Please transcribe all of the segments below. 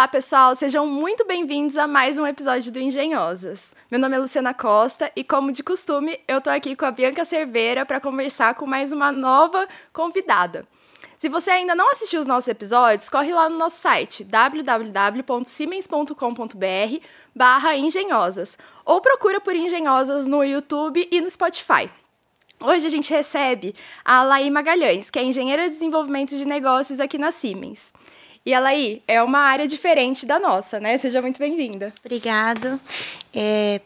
Olá, pessoal, sejam muito bem-vindos a mais um episódio do Engenhosas. Meu nome é Luciana Costa e, como de costume, eu tô aqui com a Bianca Cerveira para conversar com mais uma nova convidada. Se você ainda não assistiu os nossos episódios, corre lá no nosso site www.siemens.com.br barra engenhosas ou procura por Engenhosas no YouTube e no Spotify. Hoje a gente recebe a Laí Magalhães, que é engenheira de desenvolvimento de negócios aqui na Siemens. E ela aí é uma área diferente da nossa, né? Seja muito bem-vinda. Obrigado. É,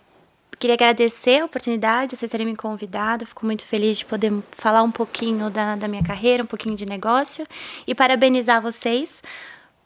queria agradecer a oportunidade, vocês terem me convidado. Fico muito feliz de poder falar um pouquinho da, da minha carreira, um pouquinho de negócio. E parabenizar vocês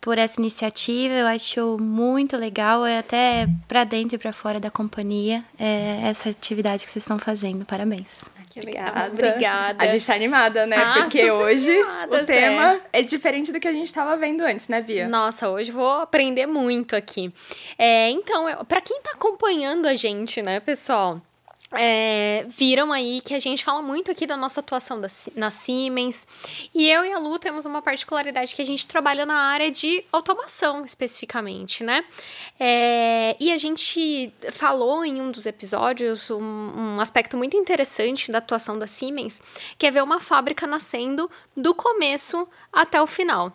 por essa iniciativa. Eu acho muito legal, é até para dentro e para fora da companhia, é, essa atividade que vocês estão fazendo. Parabéns. Obrigada. Obrigada. A gente tá animada, né? Ah, Porque hoje animada, o tema é diferente do que a gente tava vendo antes, né, Bia? Nossa, hoje vou aprender muito aqui. É, então, para quem tá acompanhando a gente, né, pessoal? É, viram aí que a gente fala muito aqui da nossa atuação da, na Siemens. E eu e a Lu temos uma particularidade que a gente trabalha na área de automação, especificamente, né? É, e a gente falou em um dos episódios um, um aspecto muito interessante da atuação da Siemens, que é ver uma fábrica nascendo do começo até o final.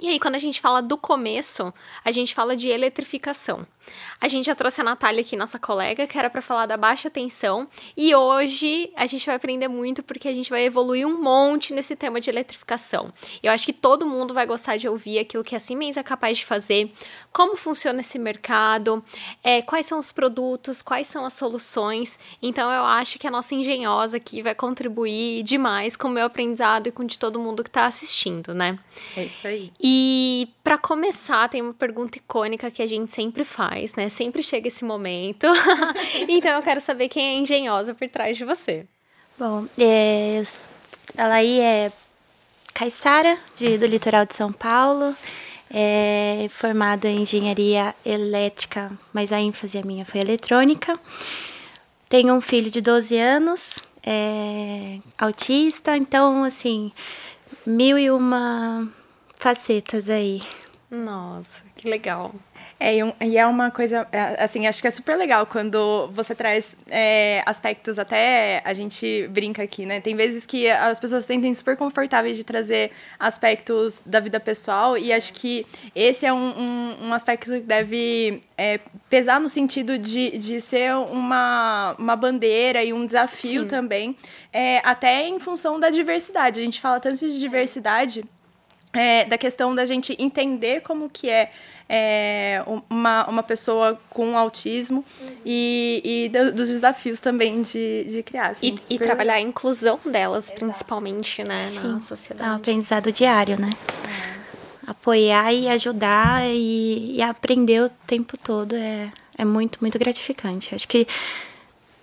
E aí, quando a gente fala do começo, a gente fala de eletrificação. A gente já trouxe a Natália aqui, nossa colega, que era para falar da baixa tensão, e hoje a gente vai aprender muito porque a gente vai evoluir um monte nesse tema de eletrificação. Eu acho que todo mundo vai gostar de ouvir aquilo que a Siemens é capaz de fazer, como funciona esse mercado, é, quais são os produtos, quais são as soluções. Então eu acho que a nossa engenhosa aqui vai contribuir demais com o meu aprendizado e com de todo mundo que está assistindo, né? É isso aí. E para começar, tem uma pergunta icônica que a gente sempre faz, né? Sempre chega esse momento. então eu quero saber quem é engenhosa por trás de você. Bom, é, ela aí é Caissara, do litoral de São Paulo. É formada em engenharia elétrica, mas a ênfase a minha foi eletrônica. Tenho um filho de 12 anos, é autista, então, assim, mil e uma facetas aí. Nossa, que legal. É, e é uma coisa, é, assim, acho que é super legal quando você traz é, aspectos, até a gente brinca aqui, né? Tem vezes que as pessoas se sentem super confortáveis de trazer aspectos da vida pessoal, e acho que esse é um, um, um aspecto que deve é, pesar no sentido de, de ser uma, uma bandeira e um desafio Sim. também, é, até em função da diversidade. A gente fala tanto de diversidade. É, da questão da gente entender como que é é, uma, uma pessoa com autismo uhum. e, e dos desafios também de, de criar. Assim, e, super... e, trabalhar a inclusão delas, Exato. principalmente, né, Sim. na sociedade. É um aprendizado diário, né? É. Apoiar e ajudar e, e aprender o tempo todo é, é muito, muito gratificante. Acho que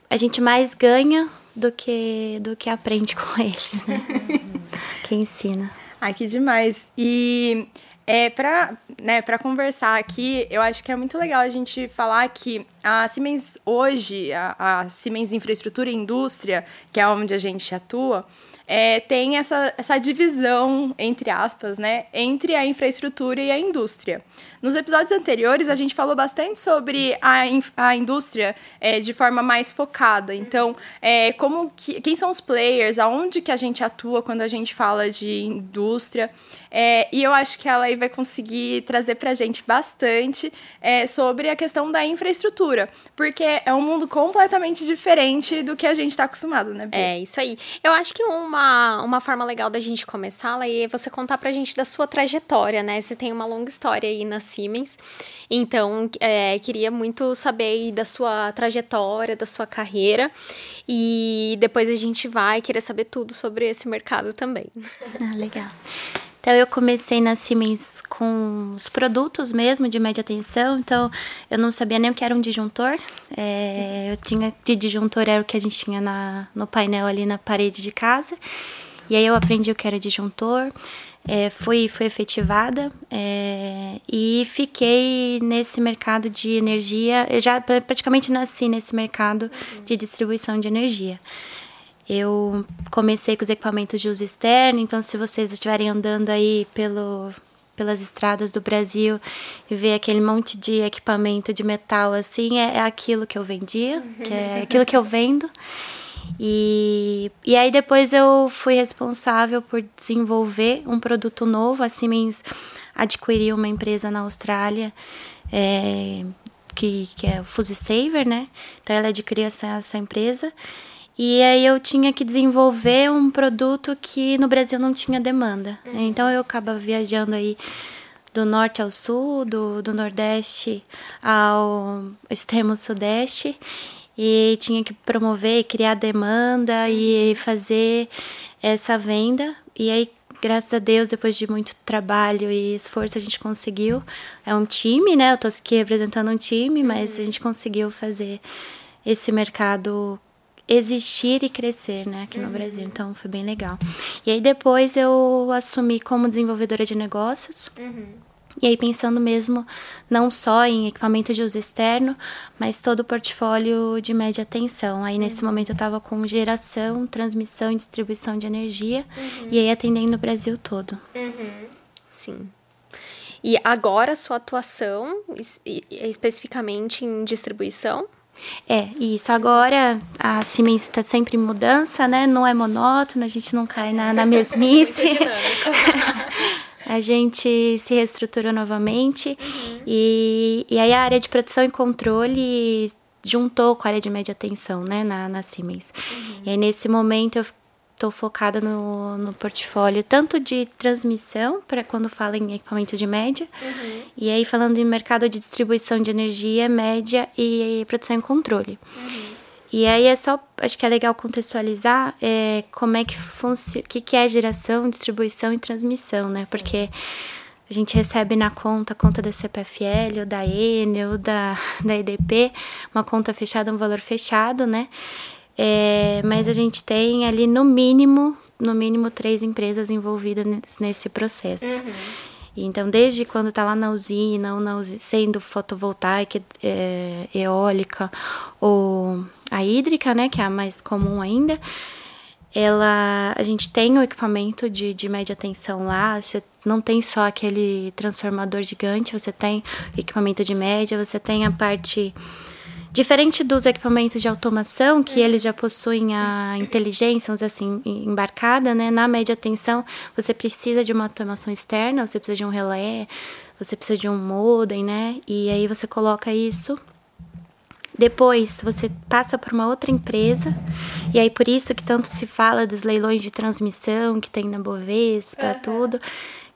a gente mais ganha do que, do que aprende com eles, né? que ensina. Ai, que demais. E é, para né, conversar aqui, eu acho que é muito legal a gente falar que a Siemens hoje, a, a Siemens Infraestrutura e Indústria, que é onde a gente atua, é, tem essa, essa divisão, entre aspas, né, entre a infraestrutura e a indústria. Nos episódios anteriores, a gente falou bastante sobre a, a indústria é, de forma mais focada. Então, é, como que, quem são os players, aonde que a gente atua quando a gente fala de indústria. É, e eu acho que ela aí vai conseguir trazer para a gente bastante é, sobre a questão da infraestrutura, porque é um mundo completamente diferente do que a gente está acostumado, né? Bia? É, isso aí. Eu acho que uma, uma forma legal da gente começar é você contar para a gente da sua trajetória, né? Você tem uma longa história aí na Siemens. Então, é, queria muito saber da sua trajetória, da sua carreira. E depois a gente vai querer saber tudo sobre esse mercado também. Ah, legal. Então eu comecei na Siemens com os produtos mesmo de média tensão, então eu não sabia nem o que era um disjuntor. É, eu tinha de disjuntor era o que a gente tinha na, no painel ali na parede de casa. E aí eu aprendi o que era disjuntor é, fui, fui efetivada é, e fiquei nesse mercado de energia. Eu já praticamente nasci nesse mercado de distribuição de energia. Eu comecei com os equipamentos de uso externo, então se vocês estiverem andando aí pelo, pelas estradas do Brasil e ver aquele monte de equipamento de metal assim, é, é aquilo que eu vendia, que é aquilo que eu vendo. E, e aí depois eu fui responsável por desenvolver um produto novo. A Siemens adquiriu uma empresa na Austrália é, que, que é o Fuse Saver, né? Então ela adquiriu essa, essa empresa. E aí eu tinha que desenvolver um produto que no Brasil não tinha demanda. Uhum. Então eu acaba viajando aí do norte ao sul, do, do nordeste ao extremo sudeste e tinha que promover, criar demanda e fazer essa venda. E aí, graças a Deus, depois de muito trabalho e esforço, a gente conseguiu. É um time, né? Eu tô aqui representando um time, mas a gente conseguiu fazer esse mercado existir e crescer, né, aqui uhum. no Brasil. Então foi bem legal. E aí depois eu assumi como desenvolvedora de negócios. Uhum. E aí pensando mesmo não só em equipamento de uso externo, mas todo o portfólio de média tensão. Aí nesse uhum. momento eu estava com geração, transmissão e distribuição de energia uhum. e aí atendendo o Brasil todo. Uhum. Sim. E agora sua atuação especificamente em distribuição? É, isso. Agora a Siemens está sempre em mudança, né? Não é monótono, a gente não cai na, na mesmice. a gente se reestruturou novamente uhum. e, e aí a área de produção e controle juntou com a área de média tensão, né, na, na Siemens. Uhum. E aí nesse momento eu estou focada no, no portfólio tanto de transmissão, para quando fala em equipamento de média, uhum. e aí falando em mercado de distribuição de energia, média e produção e controle. Uhum. E aí é só, acho que é legal contextualizar é, como é que funciona, o que, que é geração, distribuição e transmissão, né? Sim. Porque a gente recebe na conta, conta da CPFL, ou da Enel, ou da, da EDP, uma conta fechada, um valor fechado, né? É, mas a gente tem ali no mínimo, no mínimo três empresas envolvidas nesse processo. Uhum. Então, desde quando está lá na usina, ou na usina, sendo fotovoltaica, é, eólica ou a hídrica, né, que é a mais comum ainda, ela, a gente tem o equipamento de, de média tensão lá, você não tem só aquele transformador gigante, você tem equipamento de média, você tem a parte Diferente dos equipamentos de automação, que eles já possuem a inteligência, assim, embarcada, né? Na média tensão, você precisa de uma automação externa, você precisa de um relé, você precisa de um modem, né? E aí você coloca isso depois você passa por uma outra empresa, e aí por isso que tanto se fala dos leilões de transmissão que tem na Bovespa, uhum. tudo,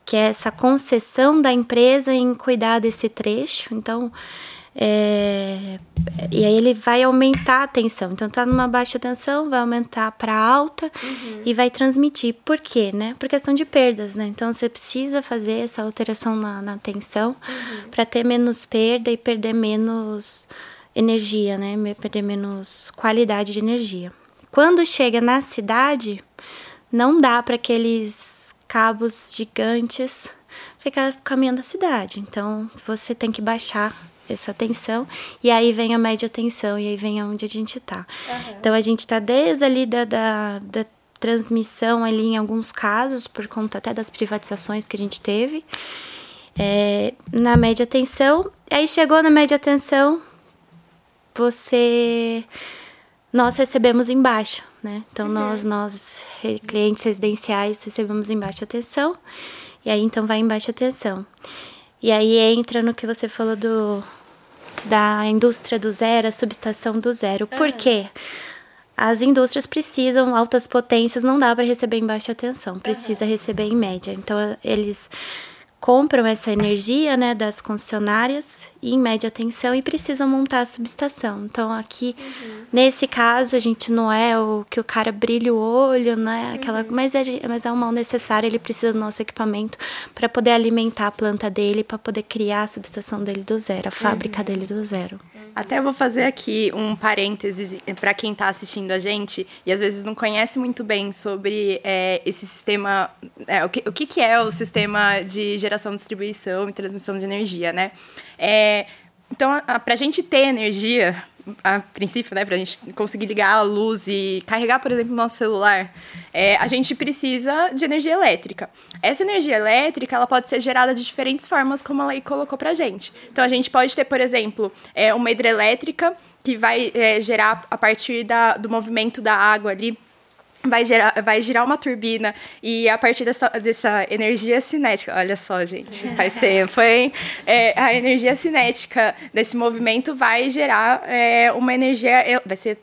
que é essa concessão da empresa em cuidar desse trecho. Então, é, e aí ele vai aumentar a tensão. Então tá numa baixa tensão, vai aumentar para alta uhum. e vai transmitir. Por quê, né? Por questão de perdas, né? Então você precisa fazer essa alteração na, na tensão uhum. para ter menos perda e perder menos energia, né? Perder menos qualidade de energia. Quando chega na cidade, não dá para aqueles cabos gigantes ficar caminhando a cidade. Então você tem que baixar essa tensão, e aí vem a média tensão, e aí vem aonde a gente tá. Uhum. Então a gente tá desde ali da, da, da, transmissão ali em alguns casos, por conta até das privatizações que a gente teve, é, na média tensão, aí chegou na média tensão, você nós recebemos em baixa, né? Então uhum. nós nós clientes residenciais recebemos em baixa tensão e aí então vai em baixa tensão. E aí entra no que você falou do da indústria do zero, a subestação do zero. Por quê? As indústrias precisam altas potências, não dá para receber em baixa tensão, precisa receber em média. Então eles compram essa energia né, das concessionárias em média tensão e precisam montar a subestação. Então, aqui, uhum. nesse caso, a gente não é o que o cara brilha o olho, né? Aquela, uhum. mas, é, mas é um mal necessário, ele precisa do nosso equipamento para poder alimentar a planta dele, para poder criar a subestação dele do zero, a fábrica uhum. dele do zero. Até vou fazer aqui um parênteses para quem está assistindo a gente e às vezes não conhece muito bem sobre é, esse sistema, é, o, que, o que, é o sistema de geração, distribuição e transmissão de energia, né? É, então, para a gente ter energia, a princípio, né, para a gente conseguir ligar a luz e carregar, por exemplo, o nosso celular, é, a gente precisa de energia elétrica. Essa energia elétrica, ela pode ser gerada de diferentes formas, como a lei colocou para gente. Então, a gente pode ter, por exemplo, é, uma hidrelétrica que vai é, gerar a partir da, do movimento da água ali vai, gerar, vai girar uma turbina e a partir dessa, dessa energia cinética, olha só, gente, faz tempo, hein? É, a energia cinética desse movimento vai gerar é, uma energia, vai ser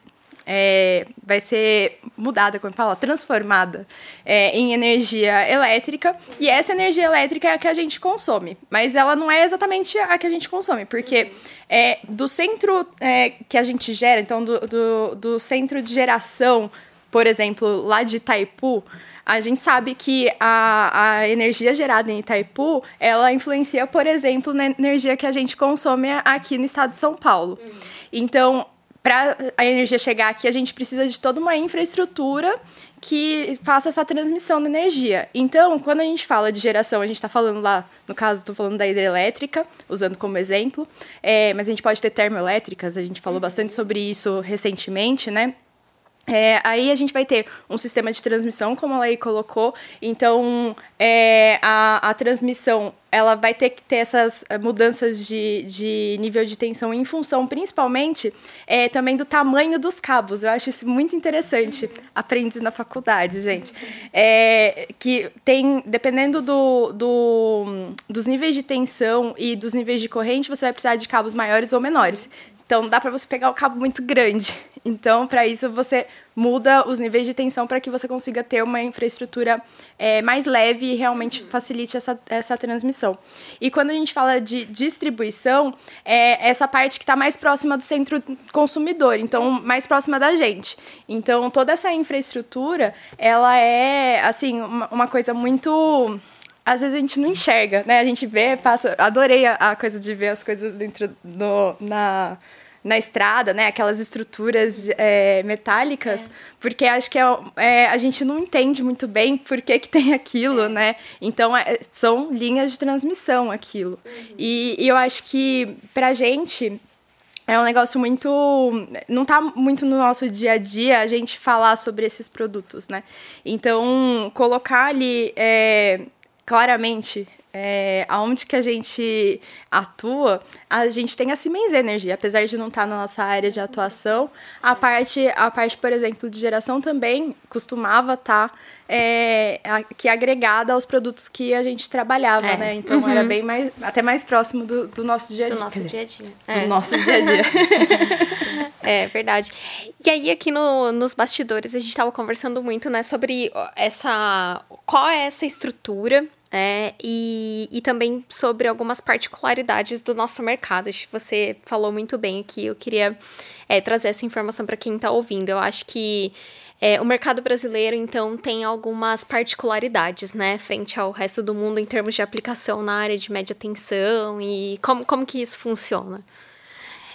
é, vai ser mudada, como fala, transformada é, em energia elétrica. E essa energia elétrica é a que a gente consome. Mas ela não é exatamente a que a gente consome, porque é, do centro é, que a gente gera, então do, do, do centro de geração por exemplo, lá de Itaipu, a gente sabe que a, a energia gerada em Itaipu, ela influencia, por exemplo, na energia que a gente consome aqui no estado de São Paulo. Uhum. Então, para a energia chegar aqui, a gente precisa de toda uma infraestrutura que faça essa transmissão da energia. Então, quando a gente fala de geração, a gente está falando lá, no caso, estou falando da hidrelétrica, usando como exemplo, é, mas a gente pode ter termoelétricas, a gente falou uhum. bastante sobre isso recentemente, né? É, aí a gente vai ter um sistema de transmissão, como a lei colocou. Então, é, a, a transmissão ela vai ter que ter essas eh, mudanças de, de nível de tensão em função, principalmente, é, também do tamanho dos cabos. Eu acho isso muito interessante. Aprendi na faculdade, gente. É, que tem, dependendo do, do, dos níveis de tensão e dos níveis de corrente, você vai precisar de cabos maiores ou menores. Então, dá para você pegar o cabo muito grande. Então, para isso, você muda os níveis de tensão para que você consiga ter uma infraestrutura é, mais leve e realmente facilite essa, essa transmissão. E quando a gente fala de distribuição, é essa parte que está mais próxima do centro consumidor, então mais próxima da gente. Então, toda essa infraestrutura, ela é, assim, uma, uma coisa muito às vezes a gente não enxerga, né? A gente vê, passa. Adorei a, a coisa de ver as coisas dentro do. na na estrada, né? Aquelas estruturas é, metálicas, é. porque acho que é, é, a gente não entende muito bem por que, que tem aquilo, é. né? Então, é, são linhas de transmissão aquilo. Uhum. E, e eu acho que pra gente é um negócio muito. Não tá muito no nosso dia a dia a gente falar sobre esses produtos, né? Então, colocar ali é, claramente é, aonde que a gente atua, a gente tem a Siemens Energy, apesar de não estar tá na nossa área de atuação, a parte, a parte, por exemplo, de geração também costumava estar tá, é, aqui agregada aos produtos que a gente trabalhava, é. né? Então uhum. era bem mais, até mais próximo do, do nosso dia a dia. Do nosso dizer, dia a dia. Do é. nosso dia a dia. é verdade. E aí aqui no, nos bastidores a gente estava conversando muito, né, sobre essa qual é essa estrutura é, e, e também sobre algumas particularidades do nosso mercado. Acho que você falou muito bem aqui. Eu queria é, trazer essa informação para quem está ouvindo. Eu acho que é, o mercado brasileiro, então, tem algumas particularidades, né, frente ao resto do mundo em termos de aplicação na área de média tensão e como, como que isso funciona?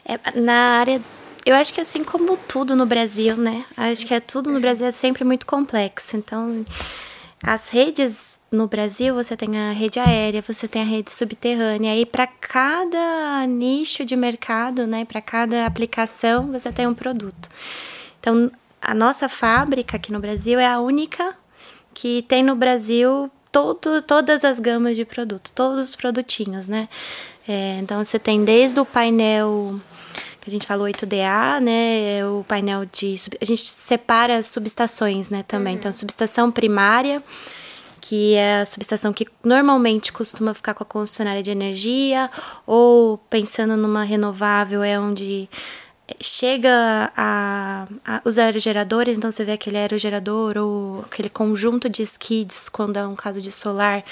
É, na área eu acho que assim como tudo no Brasil, né? Acho que é tudo no Brasil é sempre muito complexo. Então, as redes no Brasil, você tem a rede aérea, você tem a rede subterrânea, e para cada nicho de mercado, né, para cada aplicação, você tem um produto. Então, a nossa fábrica aqui no Brasil é a única que tem no Brasil todo, todas as gamas de produto, todos os produtinhos, né? É, então, você tem desde o painel a gente falou 8DA, né? O painel de. A gente separa as subestações, né, também. Uhum. Então, subestação primária, que é a subestação que normalmente costuma ficar com a concessionária de energia, ou pensando numa renovável, é onde chega a, a, os aerogeradores, então você vê aquele aerogerador ou aquele conjunto de skids, quando é um caso de solar,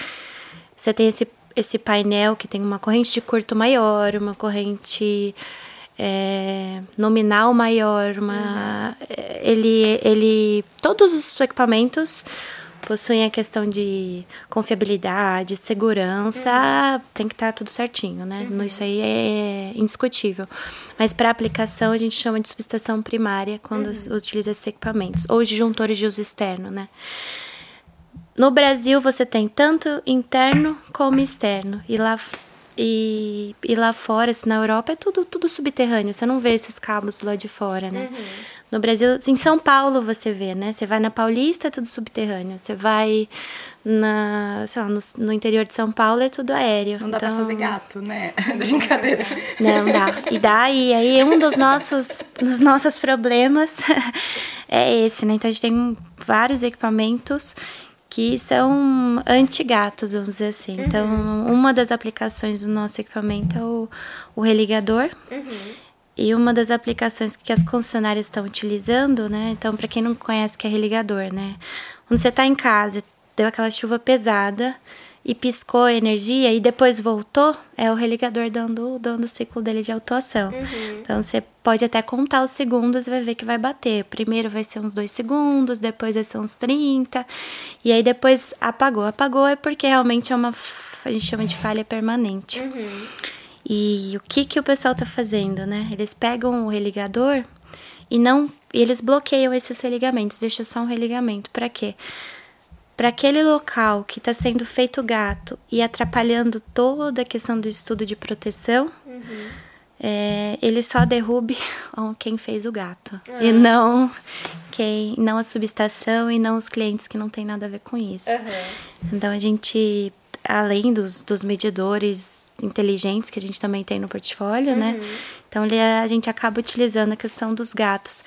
você tem esse, esse painel que tem uma corrente de curto maior, uma corrente é, nominal maior, uma, uhum. ele, ele, todos os equipamentos possuem a questão de confiabilidade, segurança, uhum. tem que estar tá tudo certinho, né? Uhum. Isso aí é indiscutível. Mas para aplicação a gente chama de subestação primária quando uhum. utiliza esses equipamentos, ou disjuntores de uso externo, né? No Brasil você tem tanto interno como externo, e lá E, e lá fora, assim, na Europa, é tudo, tudo subterrâneo. Você não vê esses cabos lá de fora, né? Uhum. No Brasil, em São Paulo você vê, né? Você vai na Paulista, é tudo subterrâneo. Você vai na, sei lá, no, no, interior de São Paulo é tudo aéreo. Não dá então... pra fazer gato, né? Brincadeira. Não dá. E daí, aí um dos nossos, dos nossos problemas é esse, né? Então a gente tem vários equipamentos que são anti-gatos, vamos dizer assim. Uhum. Então, uma das aplicações do nosso equipamento é o, o religador. Uhum. E uma das aplicações que as concessionárias estão utilizando, né? Então, para quem não conhece, que é religador, né? Quando você está em casa, deu aquela chuva pesada, e piscou a energia e depois voltou, é o religador dando, dando o ciclo dele de atuação. Uhum. Então você pode até contar os segundos e vai ver que vai bater. Primeiro vai ser uns dois segundos, depois vai ser uns 30, e aí depois apagou. Apagou é porque realmente é uma. A gente chama de falha permanente. Uhum. E o que, que o pessoal tá fazendo, né? Eles pegam o religador e não. E eles bloqueiam esses religamentos, deixa só um religamento. Para quê? Para aquele local que está sendo feito gato e atrapalhando toda a questão do estudo de proteção, uhum. é, ele só derrube quem fez o gato uhum. e não quem, não a subestação e não os clientes que não tem nada a ver com isso. Uhum. Então a gente, além dos, dos medidores inteligentes que a gente também tem no portfólio, né? Então a gente acaba utilizando a questão dos gatos.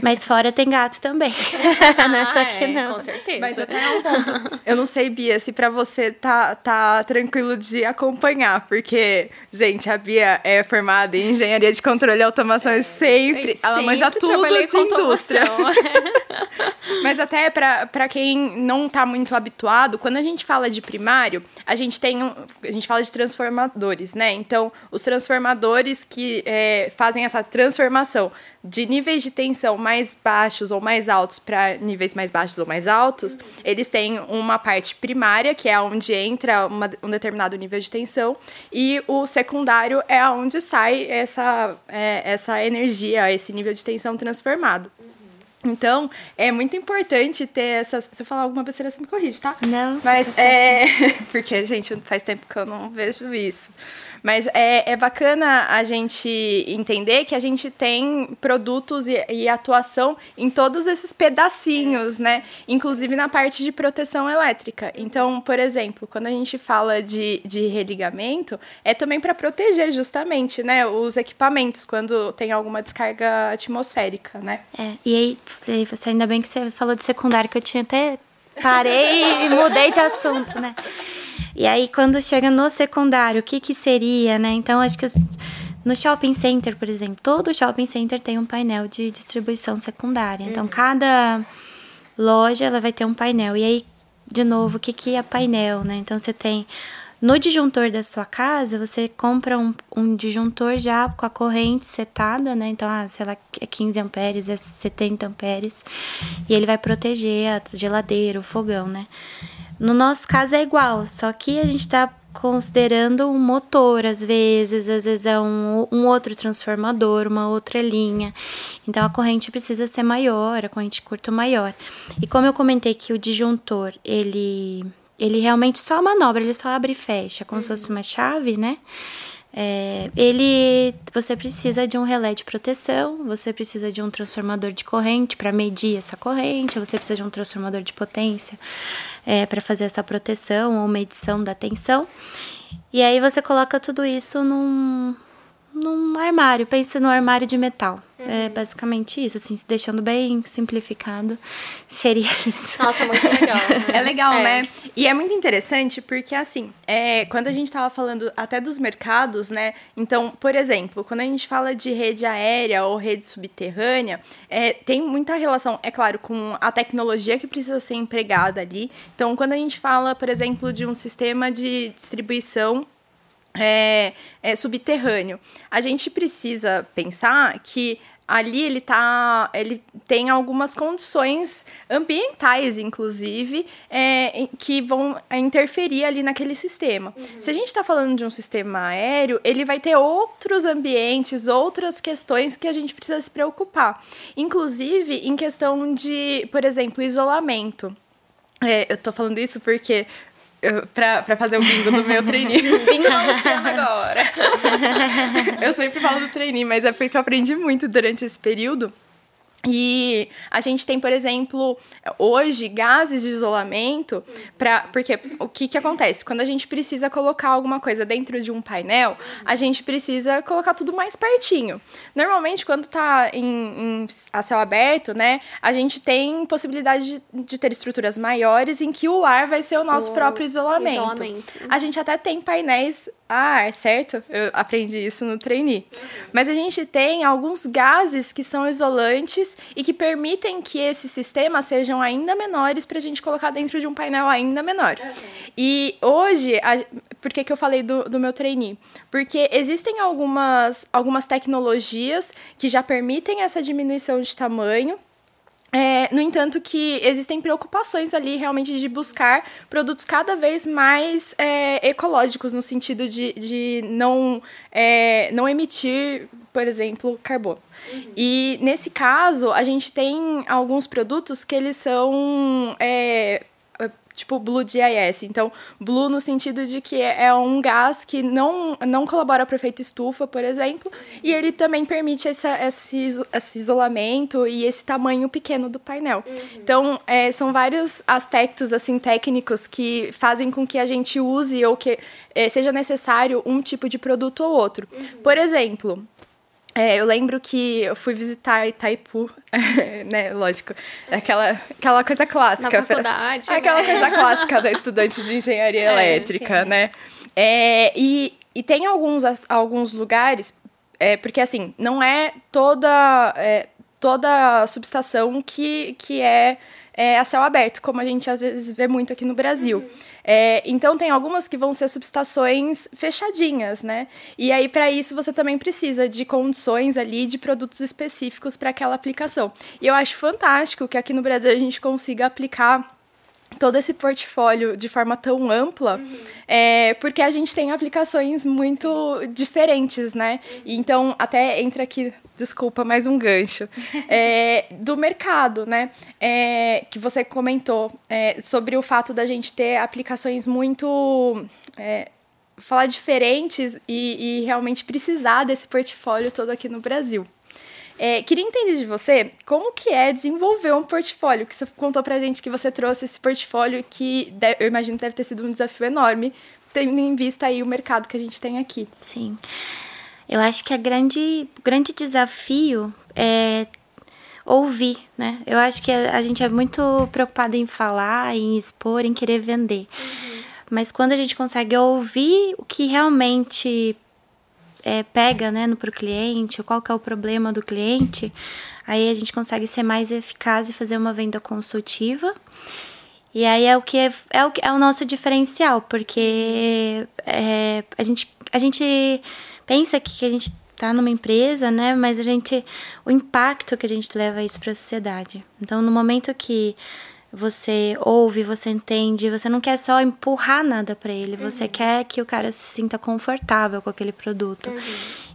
Mas fora tem gato também. não é só ah, que é, não. Com certeza. Mas até um ponto. Eu não sei, Bia, se pra você tá, tá tranquilo de acompanhar, porque, gente, a Bia é formada em engenharia de controle e automação é, sempre. Ela sempre manja tudo de indústria. Mas até pra, pra quem não tá muito habituado, quando a gente fala de primário, a gente tem um, a gente fala de transformadores, né? Então, os transformadores que é, fazem essa transformação de níveis de tensão mais baixos ou mais altos para níveis mais baixos ou mais altos, uhum. eles têm uma parte primária, que é onde entra uma, um determinado nível de tensão, e o secundário é onde sai essa, é, essa energia, esse nível de tensão transformado. Então, é muito importante ter essa. Se eu falar alguma besteira, você me corrige, tá? Não, Mas é. Porque, gente, faz tempo que eu não vejo isso. Mas é, é bacana a gente entender que a gente tem produtos e, e atuação em todos esses pedacinhos, né? Inclusive na parte de proteção elétrica. Então, por exemplo, quando a gente fala de, de religamento, é também para proteger justamente, né? Os equipamentos quando tem alguma descarga atmosférica, né? É, e aí, você ainda bem que você falou de secundário, que eu tinha até parei e mudei de assunto, né? E aí, quando chega no secundário, o que que seria, né? Então, acho que no shopping center, por exemplo, todo shopping center tem um painel de distribuição secundária. Então, uhum. cada loja ela vai ter um painel. E aí, de novo, o que que é painel, né? Então, você tem no disjuntor da sua casa, você compra um, um disjuntor já com a corrente setada, né? Então, ah, sei lá, é 15 amperes, é 70 amperes. E ele vai proteger a geladeira, o fogão, né? No nosso caso é igual, só que a gente está considerando um motor, às vezes, às vezes é um, um outro transformador, uma outra linha. Então a corrente precisa ser maior, a corrente curta maior. E como eu comentei que o disjuntor, ele, ele realmente só manobra, ele só abre e fecha, como se fosse uma chave, né? É, ele, você precisa de um relé de proteção, você precisa de um transformador de corrente para medir essa corrente, você precisa de um transformador de potência é, para fazer essa proteção ou medição da tensão. E aí você coloca tudo isso num, num armário, pense no armário de metal. É uhum. basicamente isso, assim, deixando bem simplificado, seria isso. Nossa, muito legal. Né? É legal, é. né? E é muito interessante porque, assim, é, quando a gente estava falando até dos mercados, né? Então, por exemplo, quando a gente fala de rede aérea ou rede subterrânea, é, tem muita relação, é claro, com a tecnologia que precisa ser empregada ali. Então, quando a gente fala, por exemplo, de um sistema de distribuição é, é, subterrâneo. A gente precisa pensar que ali ele tá ele tem algumas condições ambientais inclusive é, que vão interferir ali naquele sistema uhum. se a gente está falando de um sistema aéreo ele vai ter outros ambientes outras questões que a gente precisa se preocupar inclusive em questão de por exemplo isolamento é, eu tô falando isso porque pra, pra fazer o bingo do meu trainee. bingo da Luciana agora. eu sempre falo do trainee, mas é porque eu aprendi muito durante esse período. E a gente tem, por exemplo, hoje gases de isolamento para porque o que que acontece quando a gente precisa colocar alguma coisa dentro de um painel, a gente precisa colocar tudo mais pertinho. Normalmente quando está em, em, a céu aberto, né, a gente tem possibilidade de, de, ter estruturas maiores em que o ar vai ser o nosso o próprio isolamento. isolamento. A gente até tem painéis ar, certo? Eu aprendi isso no trainee. Mas a gente tem alguns gases que são isolantes e que permitem que esses sistemas sejam ainda menores para a gente colocar dentro de um painel ainda menor. E hoje, a, por que, que eu falei do, do meu trainee? Porque existem algumas, algumas tecnologias que já permitem essa diminuição de tamanho. É, no entanto, que existem preocupações ali realmente de buscar produtos cada vez mais é, ecológicos, no sentido de, de não, é, não emitir, por exemplo, carbono. Uhum. E nesse caso, a gente tem alguns produtos que eles são é, tipo Blue GIS. Então, Blue no sentido de que é um gás que não, não colabora para o efeito estufa, por exemplo, e ele também permite essa, esse, esse isolamento e esse tamanho pequeno do painel. Uhum. Então, é, são vários aspectos assim técnicos que fazem com que a gente use ou que é, seja necessário um tipo de produto ou outro. Uhum. Por exemplo, é, eu lembro que eu fui visitar Itaipu, né? Lógico, aquela, aquela coisa clássica. Na faculdade. Aquela né? coisa clássica da estudante de engenharia é, elétrica, né? É, e, e tem alguns, alguns lugares, é, porque assim, não é toda, é, toda subestação que, que é, é a céu aberto, como a gente às vezes vê muito aqui no Brasil. Uhum. É, então, tem algumas que vão ser subestações fechadinhas, né? E aí, para isso, você também precisa de condições ali de produtos específicos para aquela aplicação. E eu acho fantástico que aqui no Brasil a gente consiga aplicar todo esse portfólio de forma tão ampla, uhum. é, porque a gente tem aplicações muito diferentes, né? Uhum. Então, até entra aqui desculpa, mais um gancho, é, do mercado, né? É, que você comentou é, sobre o fato da gente ter aplicações muito. É, falar diferentes e, e, realmente precisar desse portfólio todo aqui no Brasil. É, queria entender de você como que é desenvolver um portfólio, que você contou pra gente que você trouxe esse portfólio que eu imagino deve ter sido um desafio enorme, tendo em vista aí o mercado que a gente tem aqui. Sim. Eu acho que a grande, grande desafio é ouvir, né? Eu acho que a, a gente é muito preocupado em falar, em expor, em querer vender. Uhum. Mas quando a gente consegue ouvir o que realmente é, pega né, no pro cliente, qual que é o problema do cliente, aí a gente consegue ser mais eficaz e fazer uma venda consultiva. E aí é o que é, é, o, é o nosso diferencial, porque é, a, gente, a gente pensa que a gente está numa empresa, né? Mas a gente, o impacto que a gente leva isso para a sociedade. Então, no momento que você ouve, você entende, você não quer só empurrar nada para ele, uhum. você quer que o cara se sinta confortável com aquele produto. Uhum.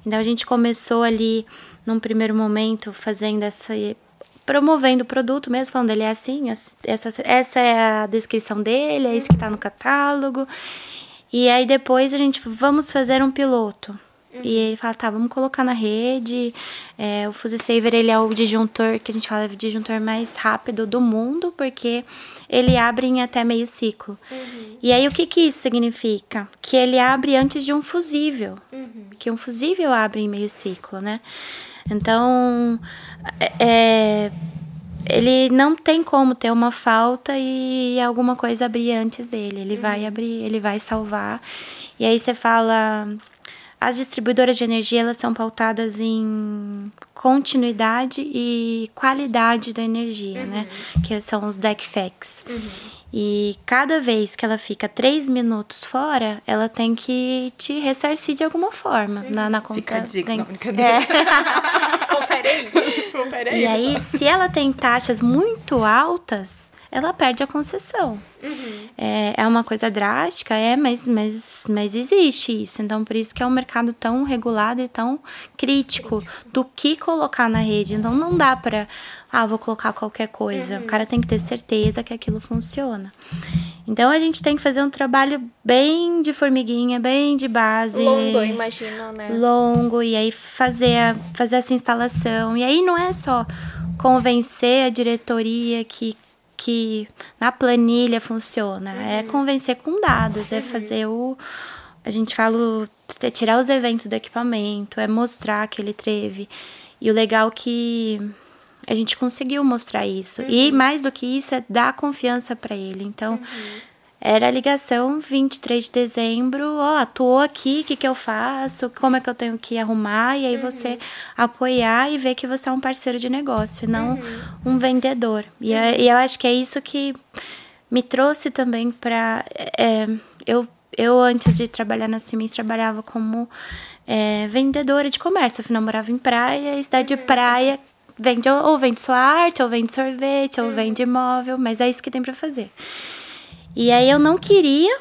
Então a gente começou ali num primeiro momento fazendo essa promovendo o produto mesmo, falando ele é assim, essa, essa é a descrição dele, é isso que está no catálogo. E aí depois a gente vamos fazer um piloto. Uhum. E ele fala, tá, vamos colocar na rede. É, o Fuse Saver, ele é o disjuntor, que a gente fala, é o disjuntor mais rápido do mundo, porque ele abre em até meio ciclo. Uhum. E aí, o que que isso significa? Que ele abre antes de um fusível. Uhum. Que um fusível abre em meio ciclo, né? Então, é, ele não tem como ter uma falta e alguma coisa abrir antes dele. Ele vai uhum. abrir, ele vai salvar. E aí você fala as distribuidoras de energia elas são pautadas em continuidade e qualidade da energia, né? uhum. né? Que são os DECFEX. Uhum. E cada vez que ela fica três minutos fora, ela tem que te ressarcir de alguma forma uhum. na, na conta. Fica a dica, tem... não, brincadeira. É. Confere aí. Confere aí. E aí, se ela tem taxas muito altas, ela perde a concessão. Uhum. É, é uma coisa drástica, é, mas, mas, mas existe isso. Então, por isso que é um mercado tão regulado e tão crítico, crítico. do que colocar na rede. Então, não dá para, ah, vou colocar qualquer coisa. Uhum. O cara tem que ter certeza que aquilo funciona. Então a gente tem que fazer um trabalho bem de formiguinha, bem de base. Longo, imagino, né? Longo, e aí fazer, a, fazer essa instalação. E aí não é só convencer a diretoria que, que na planilha funciona, é uhum. é convencer com dados, é uhum. é fazer o. A gente fala, é tirar os eventos do equipamento, é mostrar que ele teve. E o legal que a gente conseguiu mostrar isso. Uhum. E mais do que isso, é dar confiança para ele. Então, uhum. Era a ligação 23 de dezembro, ó, oh, tô aqui, o que, que eu faço? Como é que eu tenho que arrumar? E aí uhum. você apoiar e ver que você é um parceiro de negócio, não uhum. um vendedor. E, é, e eu acho que é isso que me trouxe também para é, eu eu antes de trabalhar na Siemens trabalhava como é, vendedora de comércio afinal morava em praia cidade de uhum. praia vende ou vende sua arte, ou vende sorvete, ou vende imóvel, mas é isso que tem para fazer. E aí eu não queria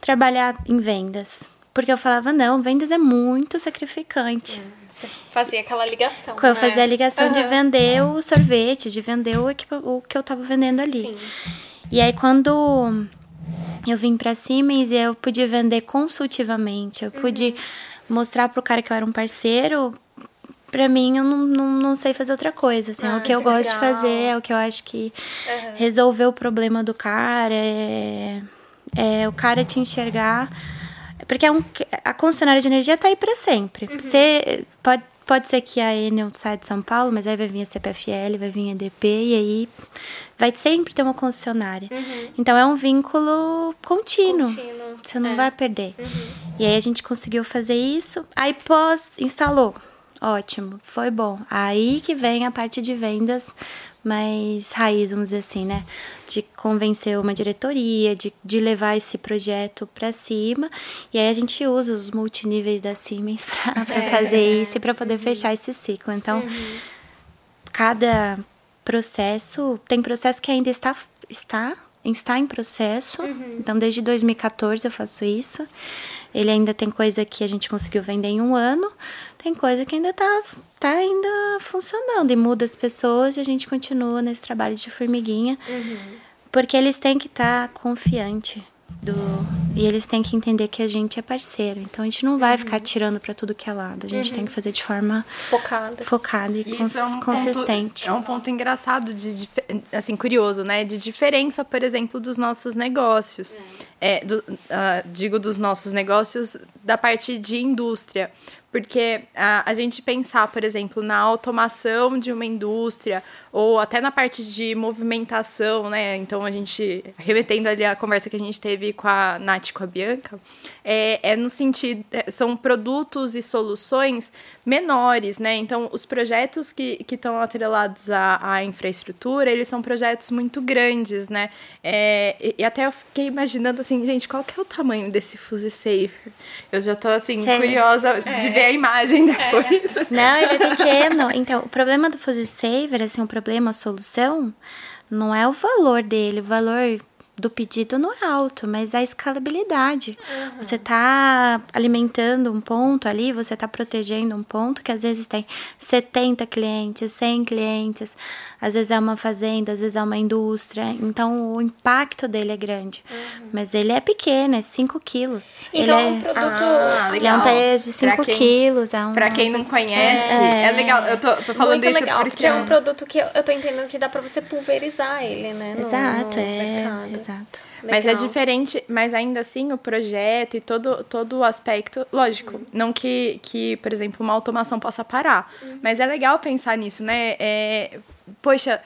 trabalhar em vendas, porque eu falava, não, vendas é muito sacrificante. Você fazia aquela ligação. Eu né? fazia a ligação uhum. de vender o sorvete, de vender o, o que eu tava vendendo ali. Sim. E aí quando eu vim para Siemens, eu pude vender consultivamente, eu pude uhum. mostrar pro cara que eu era um parceiro pra mim, eu não, não, não sei fazer outra coisa. Assim, ah, é o que, que eu gosto de fazer, é o que eu acho que uhum. resolver o problema do cara, é, é o cara te enxergar. Porque é um, a concessionária de energia tá aí para sempre. Uhum. Você pode, pode ser que a Enel saia de São Paulo, mas aí vai vir a CPFL, vai vir a EDP, e aí vai sempre ter uma concessionária. Uhum. Então é um vínculo contínuo. contínuo. Você não é. vai perder. Uhum. E aí a gente conseguiu fazer isso. Aí pós instalou. Ótimo, foi bom. Aí que vem a parte de vendas mais raiz, vamos dizer assim, né? De convencer uma diretoria, de, de levar esse projeto para cima. E aí a gente usa os multiníveis da Siemens para é. fazer isso e para poder uhum. fechar esse ciclo. Então, uhum. cada processo, tem processo que ainda está, está, está em processo. Uhum. Então, desde 2014 eu faço isso. Ele ainda tem coisa que a gente conseguiu vender em um ano, tem coisa que ainda tá, tá ainda funcionando e muda as pessoas e a gente continua nesse trabalho de formiguinha. Uhum. Porque eles têm que estar tá confiante do e eles têm que entender que a gente é parceiro. Então a gente não vai uhum. ficar tirando para tudo que é lado. A gente uhum. tem que fazer de forma focada, focada e cons é um consistente. Ponto, é um ponto engraçado de assim curioso, né, de diferença, por exemplo, dos nossos negócios. É, do, uh, digo dos nossos negócios da parte de indústria, porque a, a gente pensar, por exemplo, na automação de uma indústria ou até na parte de movimentação, né? Então a gente, remetendo ali a conversa que a gente teve com a Nath e com a Bianca, é, é no sentido, é, são produtos e soluções menores, né? Então os projetos que estão atrelados à, à infraestrutura, eles são projetos muito grandes, né? É, e, e, até eu fiquei imaginando assim, gente, qual que é o tamanho desse Fuse Safe? Eu já tô assim, curiosa de ver a imagem depois. É. Não, ele é pequeno. Então, o problema do Fuse Saver, assim, o problema, a solução, não é o valor dele. O valor do pedido não é alto, mas a escalabilidade. Uhum. Você está alimentando um ponto ali, você está protegendo um ponto que às vezes tem 70 clientes, 100 clientes, às vezes é uma fazenda, às vezes é uma indústria. Então o impacto dele é grande. Uhum. Mas ele é pequeno, é 5 quilos. Então, ele é, um produto. Ah, ele é um peso de 5 quilos. É um, pra quem não conhece, é, é legal. Eu tô, tô falando Muito isso legal, porque... porque é um produto que eu, eu tô entendendo que dá pra você pulverizar ele, né? No, exato, no é. Mercado. Exato. Legal. Mas é diferente, mas ainda assim o projeto e todo, todo o aspecto, lógico, uhum. não que, que, por exemplo, uma automação possa parar, uhum. mas é legal pensar nisso, né? É, poxa,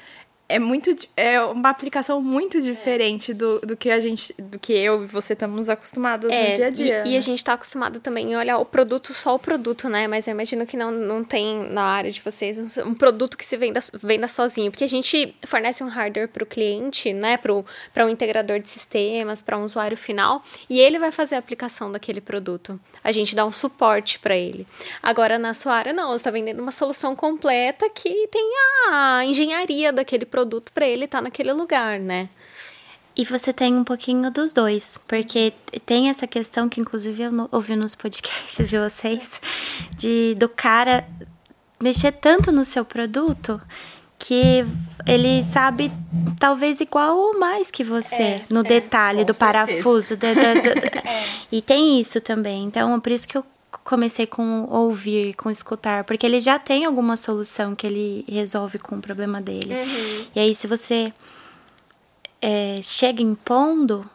é muito é uma aplicação muito diferente do, do que a gente do que eu e você estamos acostumados é, no dia a dia. E, e a gente está acostumado também a olhar o produto só o produto, né? Mas eu imagino que não, não tem na área de vocês um, produto que se venda, venda sozinho, porque a gente fornece um hardware para o cliente, né? Para um integrador de sistemas, para um usuário final, e ele vai fazer a aplicação daquele produto. A gente dá um suporte para ele. Agora na sua área não, você está vendendo uma solução completa que tem a engenharia daquele produto produto para ele estar tá naquele lugar, né? E você tem um pouquinho dos dois, porque tem essa questão que inclusive eu ouvi nos podcasts de vocês, de do cara mexer tanto no seu produto que ele sabe talvez igual ou mais que você é, no é, detalhe do parafuso. De, de, de, é. E tem isso também. Então, por isso que eu comecei com ouvir, com escutar, porque ele já tem alguma solução que ele resolve com o problema dele. Uhum. E aí, se você é, chega impondo,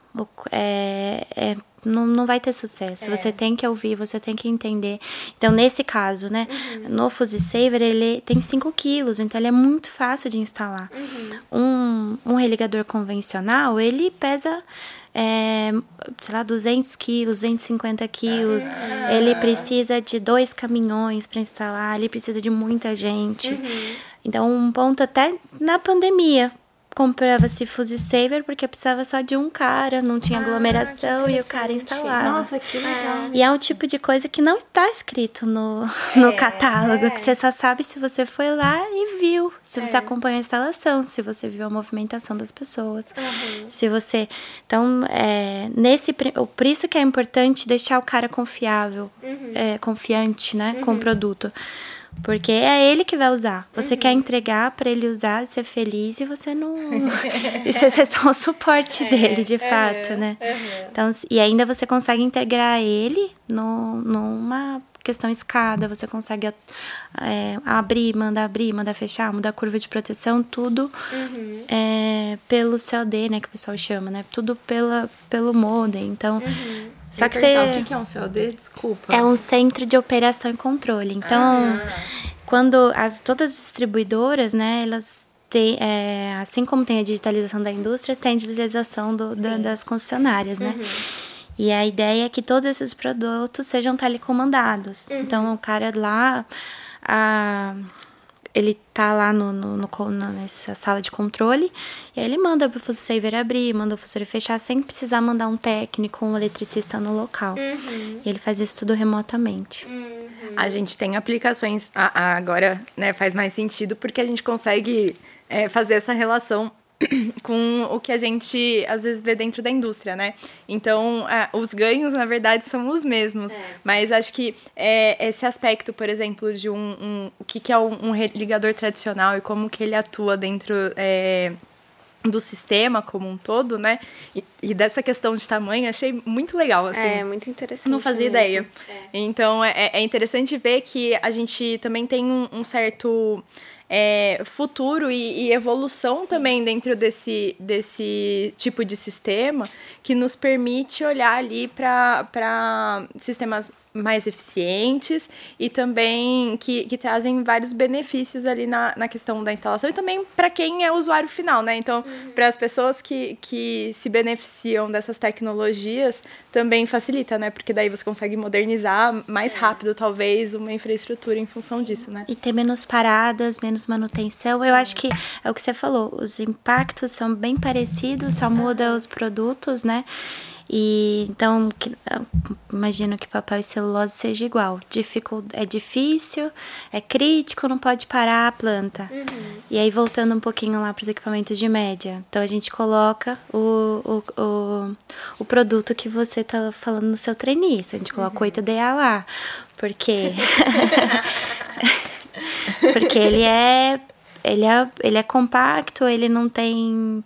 é, é, não, não vai ter sucesso. É. Você tem que ouvir, você tem que entender. Então, nesse caso, né, uhum. no Fuzzy Saver, ele tem 5 quilos, então ele é muito fácil de instalar. Uhum. Um, um religador convencional, ele pesa é, sei lá, 200 quilos, 250 quilos. Ah. Ele precisa de dois caminhões para instalar, ele precisa de muita gente. Uhum. Então, um ponto até na pandemia, comprava-se Fuzzy Saver porque precisava só de um cara, não tinha ah, aglomeração e o cara instalava. Nossa, que legal. E é um tipo de coisa que não está escrito no, é, no catálogo, é. que você só sabe se você foi lá e viu, se é. você acompanhou a instalação, se você viu a movimentação das pessoas, uhum. se você... Então, é, nesse, por isso que é importante deixar o cara confiável, uhum. é, confiante, né, uhum. com o uhum. produto. Porque é ele que vai usar. Você uhum. quer entregar para ele usar, ser feliz e você não. Isso é só o suporte é, dele, de fato, né? Então, e ainda você consegue integrar ele no, numa questão escada, você consegue é, abrir, mandar abrir, mandar fechar, mudar a curva de proteção, tudo uhum. é, pelo COD, né, que o pessoal chama, né? Tudo pela, pelo modem. Então, uhum. Só que você. O que é um COD? Desculpa. É um centro de operação e controle. Então, ah. quando as, todas as distribuidoras, né, elas têm, é, assim como tem a digitalização da indústria, tem a digitalização do, da, das concessionárias, né? Uhum. E a ideia é que todos esses produtos sejam telecomandados. Uhum. Então, o cara lá. A, ele tá lá no, no, no, nessa sala de controle e aí ele manda pro Fuso Saver abrir, manda o Fuso fechar sem precisar mandar um técnico, um eletricista no local. Uhum. E ele faz isso tudo remotamente. Uhum. A gente tem aplicações, agora né, faz mais sentido porque a gente consegue é, fazer essa relação com o que a gente às vezes vê dentro da indústria, né? Então, é, os ganhos, na verdade, são os mesmos. É. Mas acho que é, esse aspecto, por exemplo, de um, um o que, que é um, um, ligador tradicional e como que ele atua dentro é, do sistema como um todo, né? E, e, dessa questão de tamanho, achei muito legal, assim. É, muito interessante. Não fazia mesmo. ideia. É. Então, é, é interessante ver que a gente também tem um, um certo é, futuro e, e evolução Sim. também dentro desse, desse tipo de sistema que nos permite olhar ali para sistemas mais eficientes e também que, que trazem vários benefícios ali na, na questão da instalação e também para quem é usuário final, né? Então, uhum. para as pessoas que, que se beneficiam dessas tecnologias, também facilita, né? Porque daí você consegue modernizar mais é. rápido, talvez, uma infraestrutura em função disso, né? E ter menos paradas, menos manutenção. Eu acho que é o que você falou, os impactos são bem parecidos, só muda os produtos, né? E então, que, imagino que papel e celulose seja igual. Dificul, é difícil, é crítico, não pode parar a planta. Uhum. E aí, voltando um pouquinho lá para os equipamentos de média. Então, a gente coloca o, o, o, o produto que você tá falando no seu trainee. A gente coloca uhum. o 8DA lá. Porque. porque ele é, ele é. Ele é compacto, ele não tem